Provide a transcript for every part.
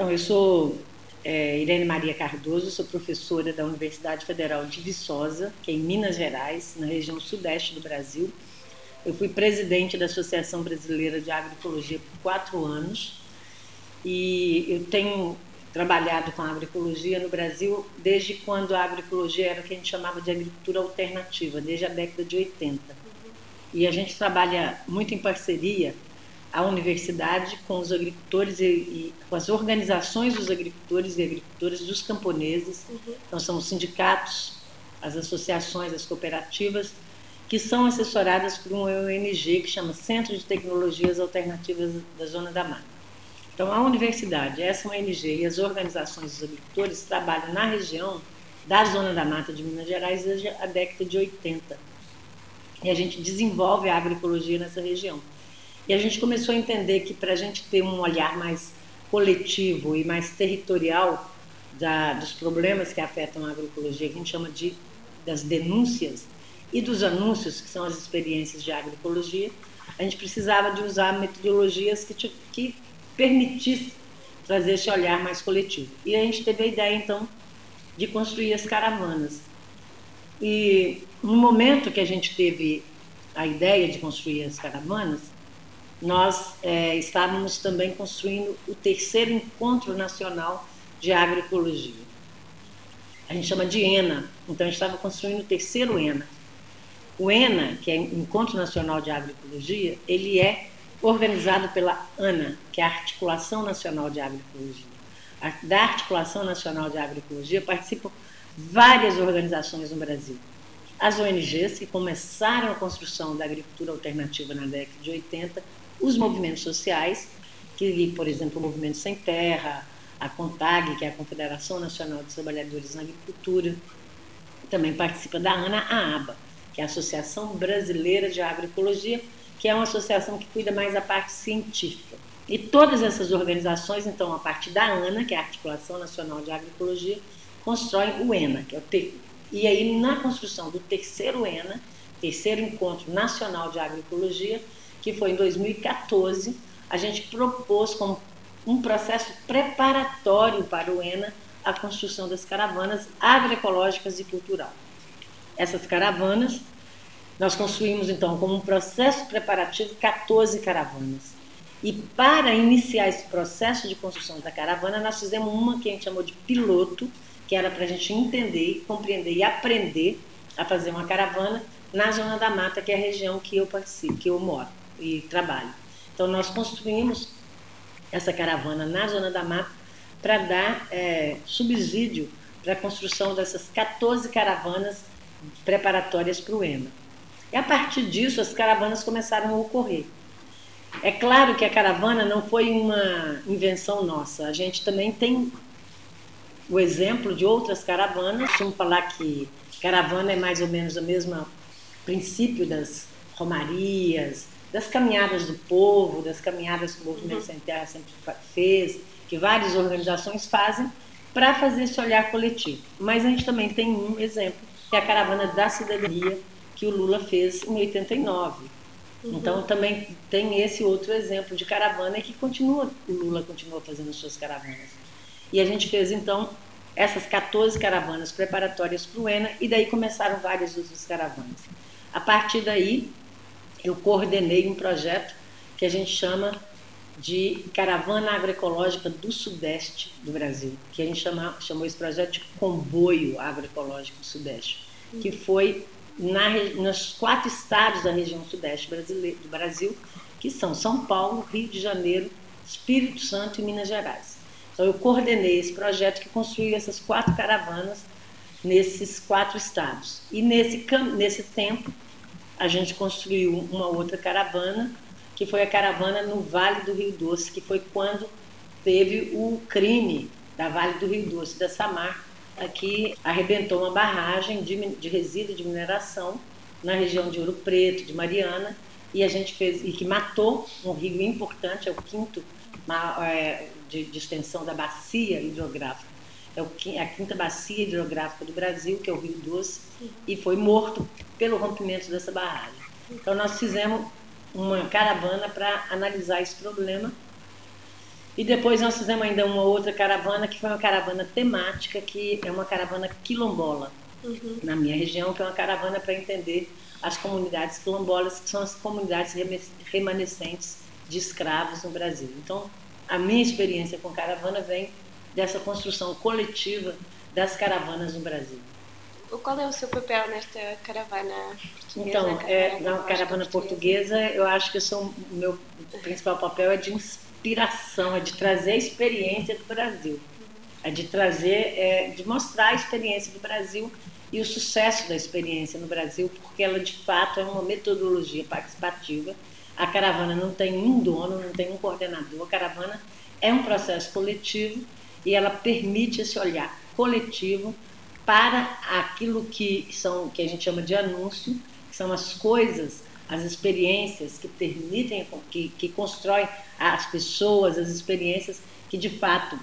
Então, eu sou é, Irene Maria Cardoso, sou professora da Universidade Federal de Viçosa, que é em Minas Gerais, na região sudeste do Brasil. Eu fui presidente da Associação Brasileira de Agroecologia por quatro anos e eu tenho trabalhado com a agroecologia no Brasil desde quando a agroecologia era o que a gente chamava de agricultura alternativa, desde a década de 80. E a gente trabalha muito em parceria a universidade com os agricultores e, e, com as organizações dos agricultores e agricultoras, dos camponeses. Uhum. Então, são os sindicatos, as associações, as cooperativas, que são assessoradas por uma ONG que chama Centro de Tecnologias Alternativas da Zona da Mata. Então, a universidade, essa ONG e as organizações dos agricultores trabalham na região da Zona da Mata de Minas Gerais desde a década de 80. E a gente desenvolve a agroecologia nessa região. E a gente começou a entender que para a gente ter um olhar mais coletivo e mais territorial da, dos problemas que afetam a agroecologia, que a gente chama de das denúncias e dos anúncios, que são as experiências de agroecologia, a gente precisava de usar metodologias que, que permitissem trazer esse olhar mais coletivo. E a gente teve a ideia, então, de construir as caravanas. E no momento que a gente teve a ideia de construir as caravanas, nós é, estávamos também construindo o terceiro Encontro Nacional de Agroecologia. A gente chama de ENA, então a gente estava construindo o terceiro ENA. O ENA, que é Encontro Nacional de Agroecologia, ele é organizado pela ANA, que é a Articulação Nacional de Agroecologia. Da Articulação Nacional de Agroecologia participam várias organizações no Brasil. As ONGs, que começaram a construção da agricultura alternativa na década de 80, os movimentos sociais, que, por exemplo, o Movimento Sem Terra, a CONTAG, que é a Confederação Nacional dos Trabalhadores na Agricultura, também participa da ANA, a ABA, que é a Associação Brasileira de Agroecologia, que é uma associação que cuida mais da parte científica. E todas essas organizações, então, a partir da ANA, que é a Articulação Nacional de Agroecologia, constroem o ENA, que é o ter... e aí na construção do terceiro ENA, terceiro Encontro Nacional de Agroecologia, que foi em 2014, a gente propôs como um processo preparatório para o ENA a construção das caravanas agroecológicas e cultural. Essas caravanas, nós construímos então como um processo preparativo 14 caravanas. E para iniciar esse processo de construção da caravana, nós fizemos uma que a gente chamou de piloto, que era para a gente entender, compreender e aprender a fazer uma caravana na Zona da Mata, que é a região que eu participo, que eu moro e trabalho. Então, nós construímos essa caravana na Zona da Mata para dar é, subsídio para a construção dessas 14 caravanas preparatórias para o EMA. E a partir disso, as caravanas começaram a ocorrer. É claro que a caravana não foi uma invenção nossa, a gente também tem o exemplo de outras caravanas. Vamos falar que caravana é mais ou menos o mesmo princípio das romarias, das caminhadas do povo, das caminhadas que o Movimento uhum. Sem Terra sempre fez, que várias organizações fazem, para fazer esse olhar coletivo. Mas a gente também tem um exemplo, que é a Caravana da Cidadania, que o Lula fez em 89. Uhum. Então também tem esse outro exemplo de caravana que continua, o Lula continua fazendo suas caravanas. E a gente fez então essas 14 caravanas preparatórias para o ENA e daí começaram várias outras caravanas. A partir daí, eu coordenei um projeto que a gente chama de Caravana Agroecológica do Sudeste do Brasil, que a gente chama, chamou esse projeto de Comboio Agroecológico do Sudeste, que foi na, nos quatro estados da região Sudeste do Brasil, que são São Paulo, Rio de Janeiro, Espírito Santo e Minas Gerais. Então, eu coordenei esse projeto que construiu essas quatro caravanas nesses quatro estados. E nesse, nesse tempo, a gente construiu uma outra caravana, que foi a caravana no Vale do Rio Doce, que foi quando teve o crime da Vale do Rio Doce, da Samar, que arrebentou uma barragem de, de resíduo de mineração na região de Ouro Preto, de Mariana, e a gente fez e que matou um rio importante, é o quinto é, de, de extensão da bacia hidrográfica é a quinta bacia hidrográfica do Brasil, que é o Rio Doce, e foi morto pelo rompimento dessa barragem. Então nós fizemos uma caravana para analisar esse problema E depois nós fizemos ainda uma outra caravana, que foi uma caravana temática, que é uma caravana quilombola, uhum. na minha região, que é uma caravana para entender as comunidades quilombolas, que são as comunidades remanescentes de escravos no Brasil. Então, a minha experiência com caravana vem dessa construção coletiva das caravanas no Brasil. Qual é o seu papel nesta caravana portuguesa? Então, é, na caravana portuguesa, eu acho que eu sou, o meu principal papel é de inspiração, é de trazer a experiência do Brasil, é de trazer, é, de mostrar a experiência do Brasil e o sucesso da experiência no Brasil, porque ela de fato é uma metodologia participativa. A caravana não tem um dono, não tem um coordenador, a caravana é um processo coletivo e ela permite esse olhar coletivo para aquilo que são que a gente chama de anúncio, que são as coisas, as experiências que permitem, que, que constroem as pessoas, as experiências que de fato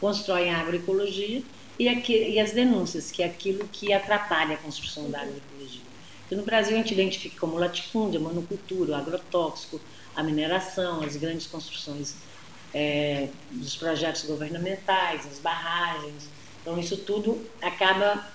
constroem a agroecologia e, aqui, e as denúncias, que é aquilo que atrapalha a construção da agroecologia. Então, no Brasil a gente identifica como latifúndio, monocultura, agrotóxico, a mineração, as grandes construções é, dos projetos governamentais, as barragens. Então, isso tudo acaba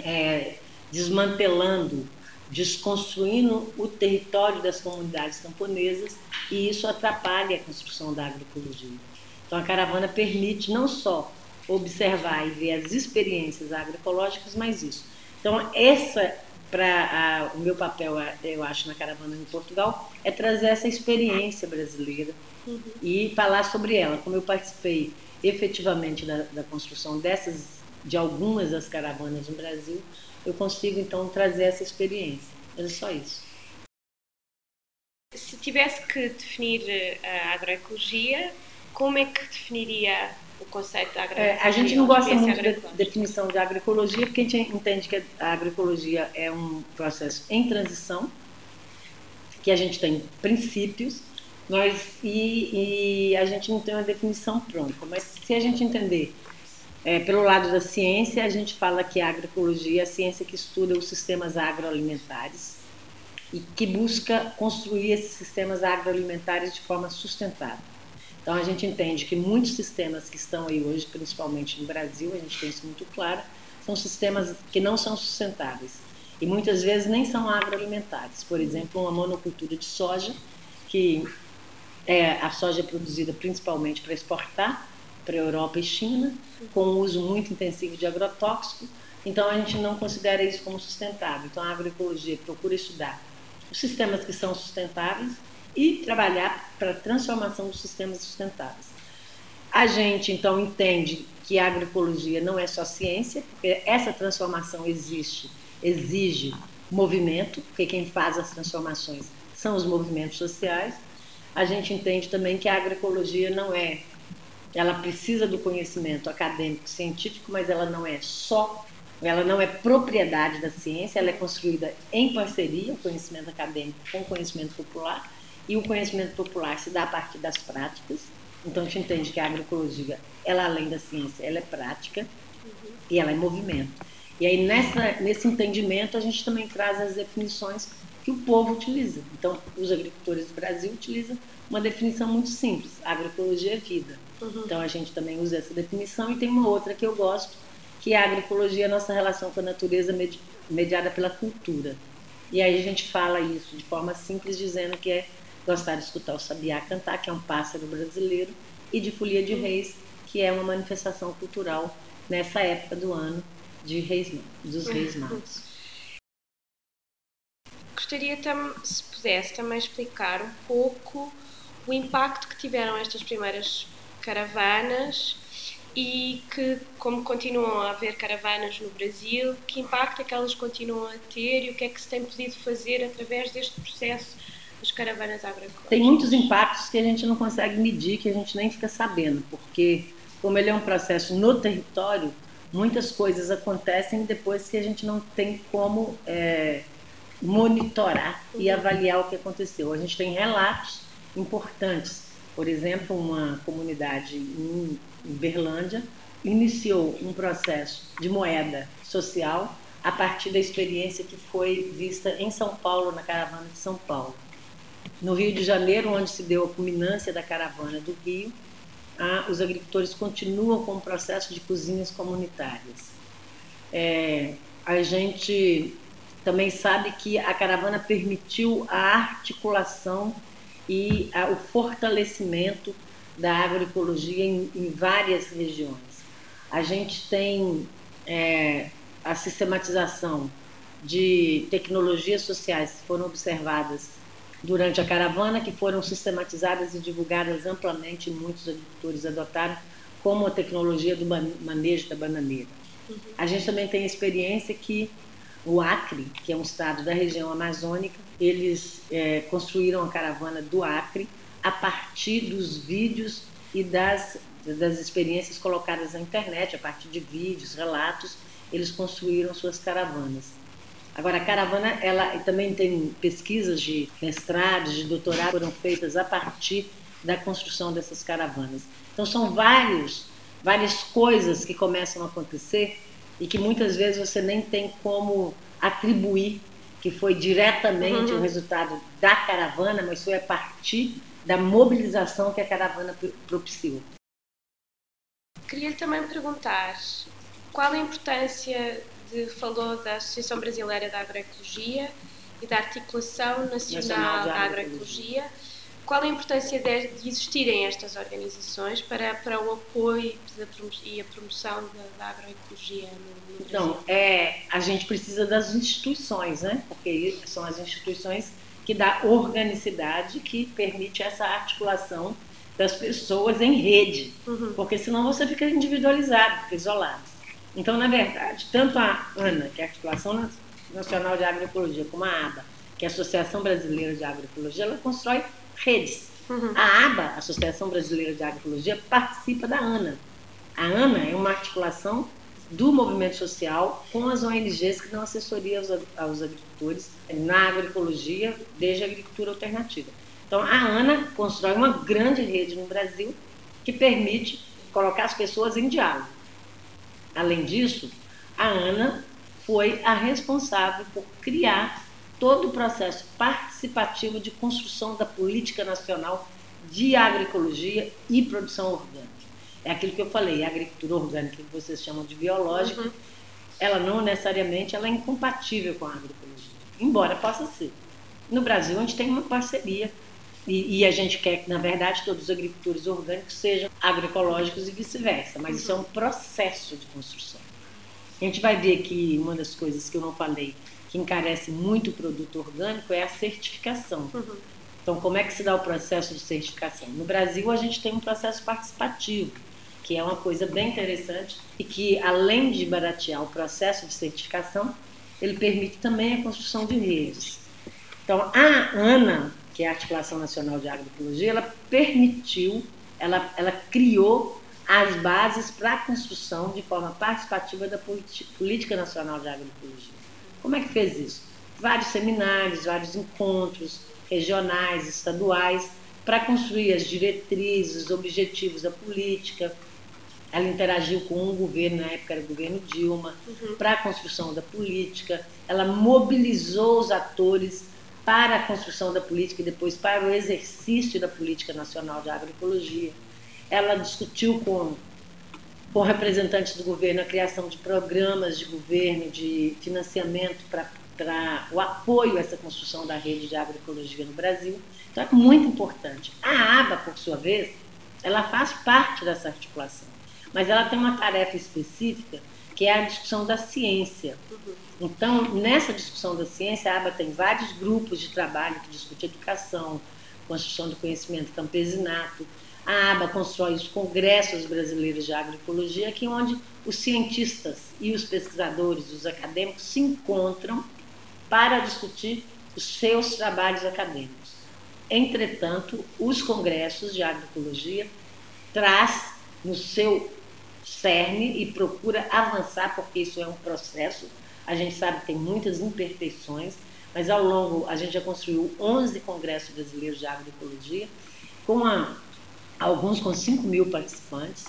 é, desmantelando, desconstruindo o território das comunidades camponesas e isso atrapalha a construção da agroecologia. Então, a caravana permite não só observar e ver as experiências agroecológicas, mas isso. Então, essa para o meu papel, eu acho, na caravana em Portugal, é trazer essa experiência brasileira uhum. e falar sobre ela. Como eu participei efetivamente da, da, construção dessas, de algumas das caravanas no Brasil, eu consigo então trazer essa experiência. É só isso. Se tivesse que definir eh, a agroecologia, como é que definiria o conceito da agroecologia? É, a gente não gosta muito da definição de agroecologia, porque a gente entende que a agroecologia é um processo em transição, que a gente tem princípios nós, e, e, a gente não tem uma definição pronta, mas se a gente entender é, pelo lado da ciência, a gente fala que a agroecologia é a ciência que estuda os sistemas agroalimentares e que busca construir esses sistemas agroalimentares de forma sustentável. Então a gente entende que muitos sistemas que estão aí hoje, principalmente no Brasil, a gente tem isso muito claro, são sistemas que não são sustentáveis e muitas vezes nem são agroalimentares. Por exemplo, uma monocultura de soja que é, a soja é produzida principalmente para exportar para Europa e China, com um uso muito intensivo de agrotóxico. Então, a gente não considera isso como sustentável. Então, a agroecologia procura estudar os sistemas que são sustentáveis e trabalhar para a transformação dos sistemas sustentáveis. A gente, então, entende que a agroecologia não é só ciência, porque essa transformação existe, exige movimento, porque quem faz as transformações são os movimentos sociais a gente entende também que a agroecologia não é, ela precisa do conhecimento acadêmico, científico, mas ela não é só, ela não é propriedade da ciência, ela é construída em parceria, o conhecimento acadêmico com o conhecimento popular, e o conhecimento popular se dá a partir das práticas. Então a gente entende que a agroecologia, ela além da ciência, ela é prática e ela é movimento. E aí nessa, nesse entendimento a gente também traz as definições que o povo utiliza. Então, os agricultores do Brasil utilizam uma definição muito simples: agroecologia é vida. Uhum. Então, a gente também usa essa definição e tem uma outra que eu gosto, que é a agroecologia, a nossa relação com a natureza mediada pela cultura. E aí a gente fala isso de forma simples, dizendo que é gostar de escutar o sabiá cantar, que é um pássaro brasileiro, e de folia de reis, que é uma manifestação cultural nessa época do ano de reis, dos reis magos gostaria, se pudesse, também explicar um pouco o impacto que tiveram estas primeiras caravanas e que, como continuam a haver caravanas no Brasil, que impacto é que elas continuam a ter e o que é que se tem podido fazer através deste processo das caravanas agroecológicas? Tem muitos impactos que a gente não consegue medir, que a gente nem fica sabendo, porque, como ele é um processo no território, muitas coisas acontecem depois que a gente não tem como é, monitorar e avaliar o que aconteceu. A gente tem relatos importantes. Por exemplo, uma comunidade em Berlândia iniciou um processo de moeda social a partir da experiência que foi vista em São Paulo, na caravana de São Paulo. No Rio de Janeiro, onde se deu a culminância da caravana do Rio, os agricultores continuam com o processo de cozinhas comunitárias. É, a gente também sabe que a caravana permitiu a articulação e a, o fortalecimento da agroecologia em, em, várias regiões. A gente tem é, a sistematização de tecnologias sociais que foram observadas durante a caravana, que foram sistematizadas e divulgadas amplamente, e muitos agricultores adotaram, como a tecnologia do manejo da bananeira. Uhum. A gente também tem a experiência que o Acre, que é um estado da região amazônica, eles é, construíram a caravana do Acre a partir dos vídeos e das, das experiências colocadas na internet, a partir de vídeos, relatos, eles construíram suas caravanas. Agora, a caravana, ela também tem pesquisas de mestrados, de doutorado, foram feitas a partir da construção dessas caravanas. Então, são vários, várias coisas que começam a acontecer e que muitas vezes você nem tem como atribuir que foi diretamente uhum. o resultado da caravana, mas foi a partir da mobilização que a caravana propiciou. Queria também perguntar qual a importância de, falou da Associação Brasileira da Agroecologia e da Articulação Nacional, Nacional da Agroecologia. Qual a importância de, de, existirem estas organizações para, para o apoio e a promoção da, da agroecologia no, no Brasil? Então, é, a gente precisa das instituições, né? porque são as instituições que dá organicidade, que permite essa articulação das pessoas em rede, uhum. porque senão você fica individualizado, fica isolado. Então, na verdade, tanto a ANA, que é a Articulação Nacional de Agroecologia, como a ABA, que é a Associação Brasileira de Agroecologia, ela constrói redes. Uhum. A ABA, a Associação Brasileira de Agroecologia, participa da ANA. A ANA é uma articulação do movimento social com as ONGs que dão assessoria aos, aos agricultores na agroecologia, desde a agricultura alternativa. Então, a ANA constrói uma grande rede no Brasil que permite colocar as pessoas em diálogo. Além disso, a Ana foi a responsável por criar todo o processo participativo de construção da política nacional de agroecologia e produção orgânica. É aquilo que eu falei, a agricultura orgânica, que vocês chamam de biológica, uhum. ela não necessariamente ela é incompatível com a agroecologia, embora possa ser. No Brasil, a gente tem uma parceria e, e, a gente quer que, na verdade, todos os agricultores orgânicos sejam agroecológicos e vice-versa, mas isso é um processo de construção. A gente vai ver que uma das coisas que eu não falei, que encarece muito o produto orgânico, é a certificação. Uhum. Então, como é que se dá o processo de certificação? No Brasil, a gente tem um processo participativo, que é uma coisa bem interessante e que, além de baratear o processo de certificação, ele permite também a construção de redes. Então, a ANA, que é a Articulação Nacional de Agroecologia, ela permitiu, ela, ela criou as bases para a construção de forma participativa da Política Nacional de Agroecologia. Como é que fez isso? Vários seminários, vários encontros regionais, estaduais, para construir as diretrizes, os objetivos da política. Ela interagiu com um governo, na época era o governo Dilma, uhum. para a construção da política. Ela mobilizou os atores para a construção da política e depois para o exercício da política nacional de agroecologia. Ela discutiu com, com representantes do governo a criação de programas de governo, de financiamento para, o apoio a essa construção da rede de agroecologia no Brasil. Então é muito importante. A ABA, por sua vez, ela faz parte dessa articulação, mas ela tem uma tarefa específica que é a discussão da ciência. Então, nessa discussão da ciência, a ABA tem vários grupos de trabalho que discutem educação, construção do conhecimento campesinato. A ABA constrói os congressos brasileiros de agroecologia, que é onde os cientistas e os pesquisadores, os acadêmicos, se encontram para discutir os seus trabalhos acadêmicos. Entretanto, os congressos de agroecologia traz no seu cerne e procura avançar, porque isso é um processo a gente sabe que tem muitas imperfeições, mas ao longo a gente já construiu 11 congressos brasileiros de agroecologia, com a, alguns com 5 mil participantes.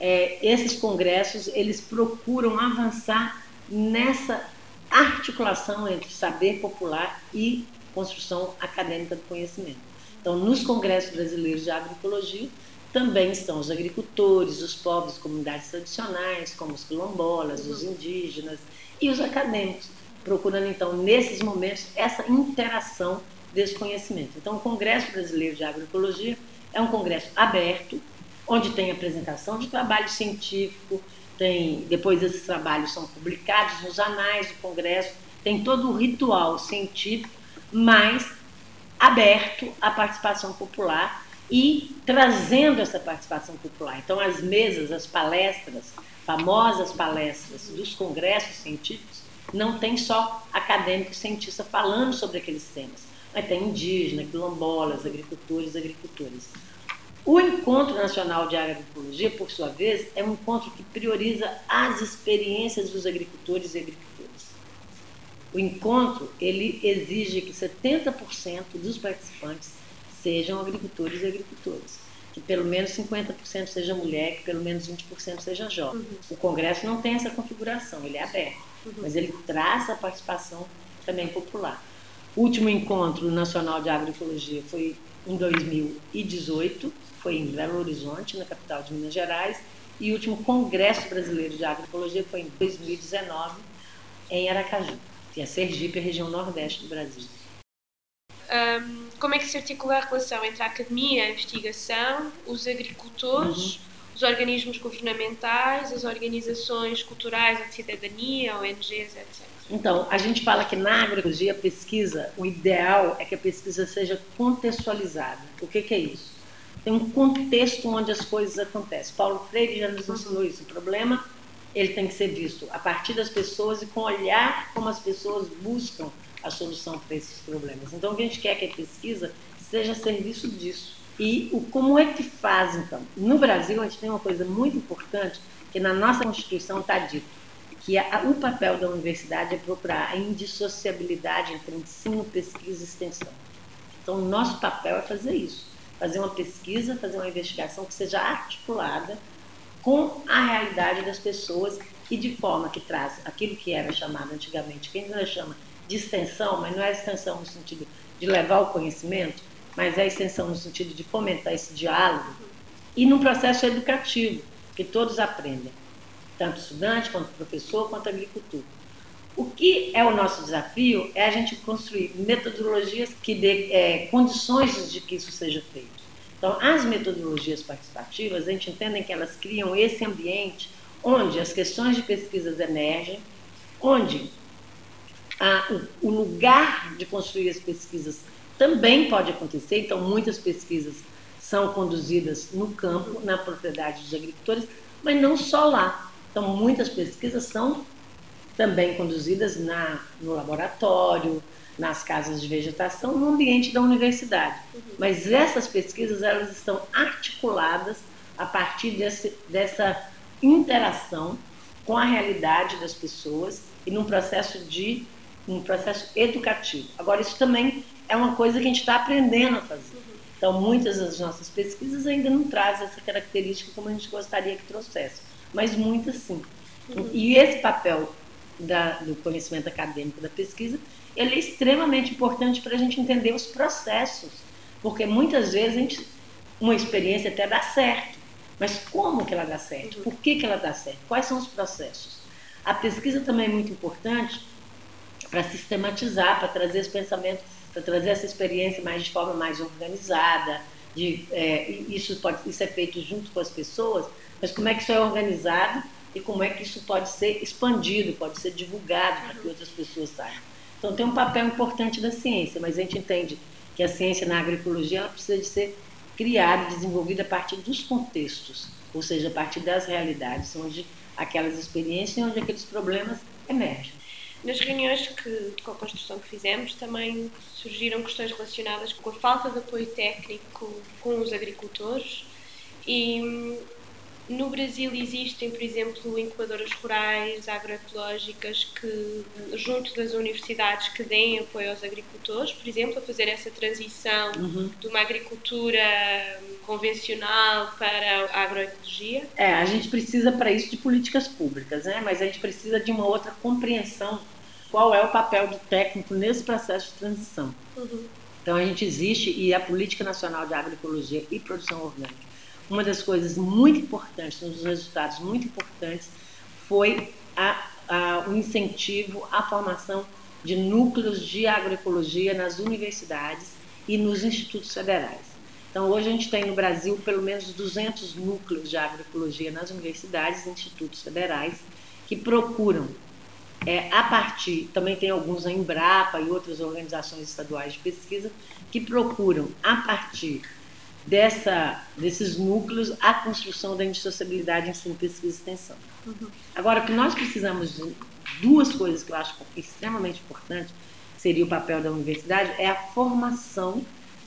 É, esses congressos eles procuram avançar nessa articulação entre saber popular e construção acadêmica do conhecimento. Então, nos congressos brasileiros de agroecologia, também estão os agricultores, os povos, comunidades tradicionais, como os quilombolas, os indígenas e os acadêmicos, procurando então nesses momentos essa interação desse conhecimento. Então, o Congresso Brasileiro de Agroecologia é um congresso aberto, onde tem apresentação de trabalho científico, tem depois esses trabalhos são publicados nos anais do congresso, tem todo o ritual científico, mas aberto à participação popular e trazendo essa participação popular. Então, as mesas, as palestras, famosas palestras dos congressos científicos, não tem só acadêmico e cientista falando sobre aqueles temas, mas tem indígena, quilombolas, agricultores, agricultores. O Encontro Nacional de Agroecologia, por sua vez, é um encontro que prioriza as experiências dos agricultores e agricultoras. O encontro ele exige que 70% dos participantes sejam agricultores e agricultoras, que pelo menos 50% seja mulher, que pelo menos 20% seja jovem. Uhum. O Congresso não tem essa configuração, ele é aberto, uhum. mas ele traz a participação também popular. O último encontro nacional de agroecologia foi em 2018, foi em Belo Horizonte, na capital de Minas Gerais, e o último Congresso Brasileiro de Agroecologia foi em 2019, em Aracaju, que é Sergipe, a região nordeste do Brasil um, como é que se articula a relação entre a academia, a investigação, os agricultores, uhum. Os organismos governamentais, as organizações culturais, a cidadania, ONGs, etc. Então, a gente fala que na agroecologia, a pesquisa, o ideal é que a pesquisa seja contextualizada. O que, que é isso? Tem um contexto onde as coisas acontecem. Paulo Freire já nos ensinou isso. O problema ele tem que ser visto a partir das pessoas e com olhar como as pessoas buscam a solução para esses problemas. Então, o que a gente quer que a pesquisa seja a serviço disso. E o, como é que faz, então? No Brasil, a gente tem uma coisa muito importante, que na nossa Constituição está dito, que a, o papel da universidade é procurar a indissociabilidade entre ensino, pesquisa e extensão. Então, o nosso papel é fazer isso, fazer uma pesquisa, fazer uma investigação que seja articulada com a realidade das pessoas e de forma que traz aquilo que era chamado antigamente, que ainda chama de extensão, mas não é extensão no sentido de levar o conhecimento, mas é extensão no sentido de fomentar esse diálogo e num processo educativo, que todos aprendem, tanto estudante, quanto professor, quanto agricultor. O que é o nosso desafio é a gente construir metodologias que dê é, condições de que isso seja feito. Então, as metodologias participativas, a gente entende que elas criam esse ambiente onde as questões de pesquisas emergem, onde a, o, o lugar de construir as pesquisas também pode acontecer, então muitas pesquisas são conduzidas no campo, na propriedade dos agricultores, mas não só lá. Então muitas pesquisas são também conduzidas na, no laboratório, nas casas de vegetação, no ambiente da universidade. Uhum. Mas essas pesquisas elas estão articuladas a partir desse, dessa interação com a realidade das pessoas e num processo de um processo educativo. Agora, isso também é uma coisa que a gente está aprendendo a fazer. Então, muitas das nossas pesquisas ainda não trazem essa característica como a gente gostaria que trouxesse, mas muitas sim. E esse papel da, do conhecimento acadêmico da pesquisa, ele é extremamente importante para a gente entender os processos, porque muitas vezes a gente, uma experiência até dá certo, mas como que ela dá certo? Por que, que ela dá certo? Quais são os processos? A pesquisa também é muito importante para sistematizar, para trazer esse pensamento, para trazer essa experiência mais de forma mais organizada. De, é, isso, pode, isso é feito junto com as pessoas, mas como é que isso é organizado e como é que isso pode ser expandido, pode ser divulgado para que outras pessoas saibam. Então tem um papel importante da ciência, mas a gente entende que a ciência na agroecologia ela precisa de ser criada, desenvolvida a partir dos contextos, ou seja, a partir das realidades, onde aquelas experiências e onde aqueles problemas emergem. Nas reuniões que, com a construção que fizemos, também surgiram questões relacionadas com a falta de apoio técnico com os agricultores e hum, no Brasil existem, por exemplo, incubadoras rurais agroecológicas que, junto das universidades, que deem apoio aos agricultores, por exemplo, a fazer essa transição uhum. de uma agricultura convencional para a agroecologia? É, a gente precisa para isso de políticas públicas, né? mas a gente precisa de uma outra compreensão qual é o papel do técnico nesse processo de transição. Uhum. Então a gente existe e a Política Nacional de Agroecologia e Produção Orgânica uma das coisas muito importantes, um dos resultados muito importantes, foi a, a, o incentivo à formação de núcleos de agroecologia nas universidades e nos institutos federais. Então, hoje a gente tem no Brasil pelo menos 200 núcleos de agroecologia nas universidades e institutos federais que procuram, é, a partir, também tem alguns na Embrapa e outras organizações estaduais de pesquisa, que procuram, a partir dessa, desses núcleos, a construção da indissociabilidade ensino, pesquisa e extensão. Uhum. Agora, o que nós precisamos de duas coisas que eu acho extremamente importantes, seria o papel da universidade, é a formação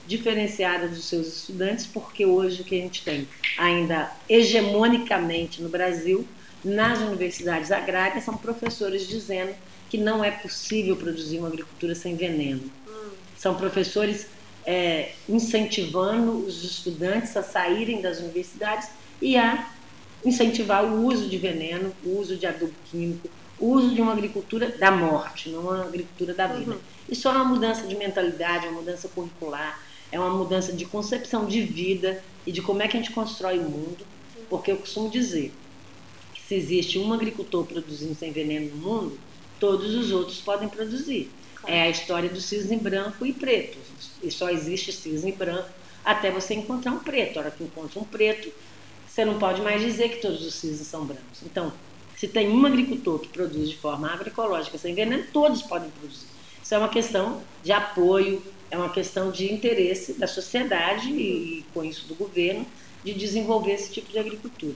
diferenciada dos seus estudantes, porque hoje o que a gente tem ainda hegemonicamente no Brasil, nas universidades agrárias, são professores dizendo que não é possível produzir uma agricultura sem veneno. Hum. São professores é, incentivando os estudantes a saírem das universidades e a incentivar o uso de veneno, o uso de adubo químico, o uso de uma agricultura da morte, não uma agricultura da vida. Uhum. Isso é uma mudança de mentalidade, é uma mudança curricular, é uma mudança de concepção de vida e de como é que a gente constrói o mundo, porque eu costumo dizer se existe um agricultor produzindo sem veneno no mundo, todos os outros podem produzir. É a história do cisne branco e preto. E só existe cisne branco até você encontrar um preto. A hora que encontra um preto, você não pode mais dizer que todos os cisnes são brancos. Então, se tem um agricultor que produz de forma agroecológica sem veneno, todos podem produzir. Isso é uma questão de apoio, é uma questão de interesse da sociedade e, com isso, do governo, de desenvolver esse tipo de agricultura.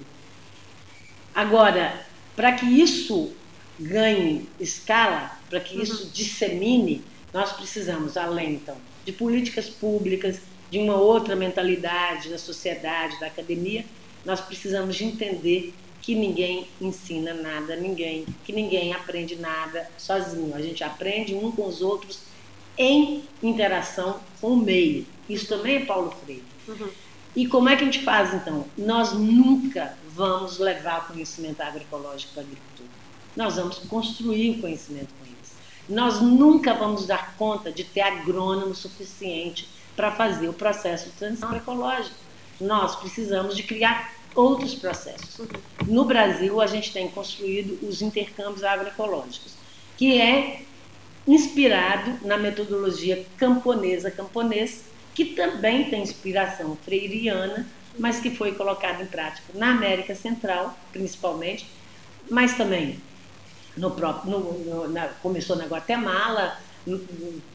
Agora, para que isso ganhe escala, para que uhum. isso dissemine, nós precisamos, além então, de políticas públicas, de uma outra mentalidade da sociedade, da academia, nós precisamos de entender que ninguém ensina nada a ninguém, que ninguém aprende nada sozinho. A gente aprende um com os outros em interação com o meio. Isso também é Paulo Freire. Uhum. E como é que a gente faz então? Nós nunca vamos levar conhecimento agroecológico para a agricultura. Nós vamos construir o conhecimento com eles. Nós nunca vamos dar conta de ter agrônomo suficiente para fazer o processo de transição agroecológica. Nós precisamos de criar outros processos. No Brasil, a gente tem construído os intercâmbios agroecológicos, que é inspirado na metodologia camponesa camponês, que também tem inspiração freiriana, mas que foi colocado em prática na América Central, principalmente, mas também no próprio, no, no, na, começou na Guatemala,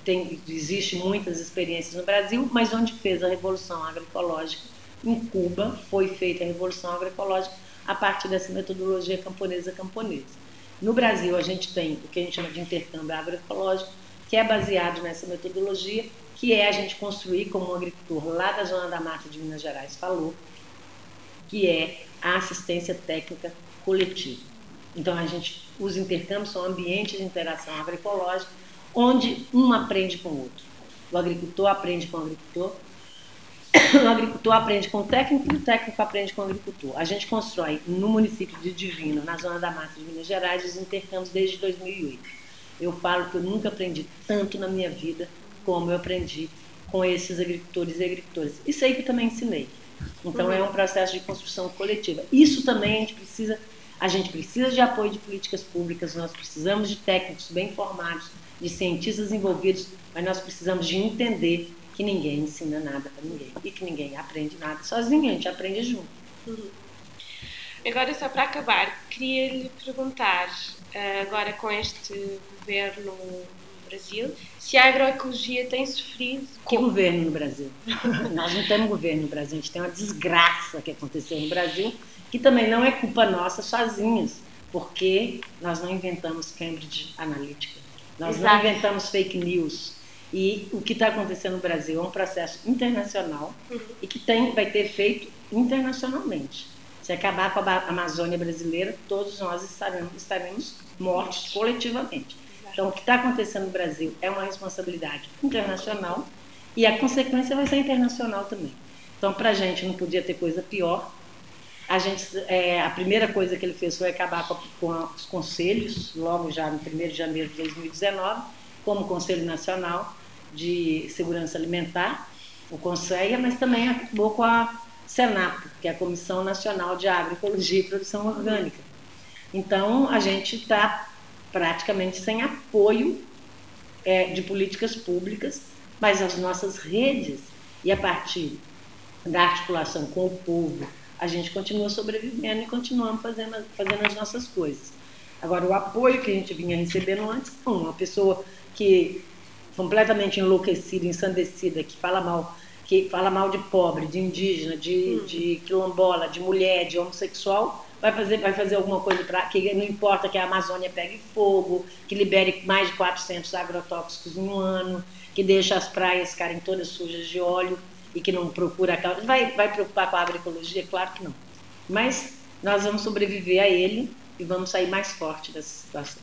tem, existe muitas experiências no Brasil, mas onde fez a revolução agroecológica em Cuba foi feita a revolução agroecológica a partir dessa metodologia camponesa camponesa. No Brasil, a gente tem o que a gente chama de intercâmbio agroecológico, que é baseado nessa metodologia, que é a gente construir, como um agricultor lá da Zona da Mata de Minas Gerais falou, que é a assistência técnica coletiva. Então, a gente, os intercâmbios são ambientes de interação agroecológica, onde um aprende com o outro. O agricultor aprende com o agricultor, o agricultor aprende com o técnico e o técnico aprende com o agricultor. A gente constrói no município de Divino, na zona da mata de Minas Gerais, os intercâmbios desde 2008. Eu falo que eu nunca aprendi tanto na minha vida como eu aprendi com esses agricultores e agricultoras. Isso aí que também ensinei. Então é um processo de construção coletiva. Isso também a gente precisa, a gente precisa de apoio de políticas públicas, nós precisamos de técnicos bem formados, de cientistas envolvidos, mas nós precisamos de entender que ninguém ensina nada para ninguém e que ninguém aprende nada sozinho, a gente aprende junto. Uhum. Agora, só para acabar, queria lhe perguntar, eh, agora com este governo no Brasil, se a agroecologia tem sofrido. Que governo no Brasil? Nós não temos governo no Brasil, a gente tem uma desgraça que aconteceu no Brasil, que também não é culpa nossa sozinhos, porque nós não inventamos Cambridge Analytica, nós Exato. não inventamos fake news, e o que está acontecendo no Brasil é um processo internacional uhum. e que tem, vai ter efeito internacionalmente. Se acabar com a Amazônia brasileira, todos nós estaremos, estaremos mortos coletivamente. Então, o que está acontecendo no Brasil é uma responsabilidade internacional e a consequência vai ser internacional também. Então, para a gente não podia ter coisa pior. A, gente, é, a primeira coisa que ele fez foi acabar com, com os conselhos, logo já no 1 de janeiro de 2019, como Conselho Nacional de Segurança Alimentar, o CONSEA, mas também acabou com a, Senapo, que é a Comissão Nacional de Agroecologia e Produção Orgânica. Então, a gente está praticamente sem apoio é, de políticas públicas, mas as nossas redes, e a partir da articulação com o povo, a gente continua sobrevivendo e continuamos fazendo, fazendo as nossas coisas. Agora, o apoio que a gente vinha recebendo antes, não. Uma pessoa que completamente enlouquecida, ensandecida, que fala mal, que fala mal de pobre, de indígena, de, hum. de quilombola, de mulher, de homossexual, vai fazer, vai fazer alguma coisa para que não importa que a Amazônia pegue fogo, que libere mais de 400 agrotóxicos um ano, que deixa as praias ficarem todas sujas de óleo e que não procura. Vai, vai preocupar com a agroecologia? Claro que não. Mas nós vamos sobreviver a ele e vamos sair mais forte dessa situação.